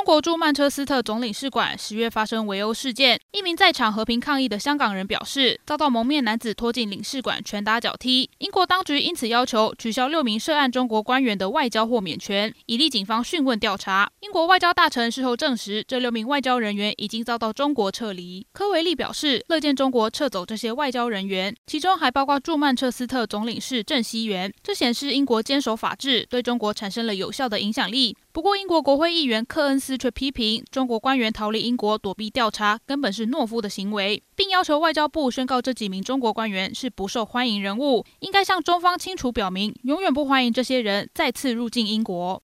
中国驻曼彻斯特总领事馆十月发生围殴事件，一名在场和平抗议的香港人表示，遭到蒙面男子拖进领事馆拳打脚踢。英国当局因此要求取消六名涉案中国官员的外交豁免权，以利警方讯问调查。英国外交大臣事后证实，这六名外交人员已经遭到中国撤离。科维利表示，乐见中国撤走这些外交人员，其中还包括驻曼彻斯特总领事郑熙元。这显示英国坚守法治，对中国产生了有效的影响力。不过，英国国会议员克恩斯却批评中国官员逃离英国躲避调查，根本是懦夫的行为，并要求外交部宣告这几名中国官员是不受欢迎人物，应该向中方清楚表明，永远不欢迎这些人再次入境英国。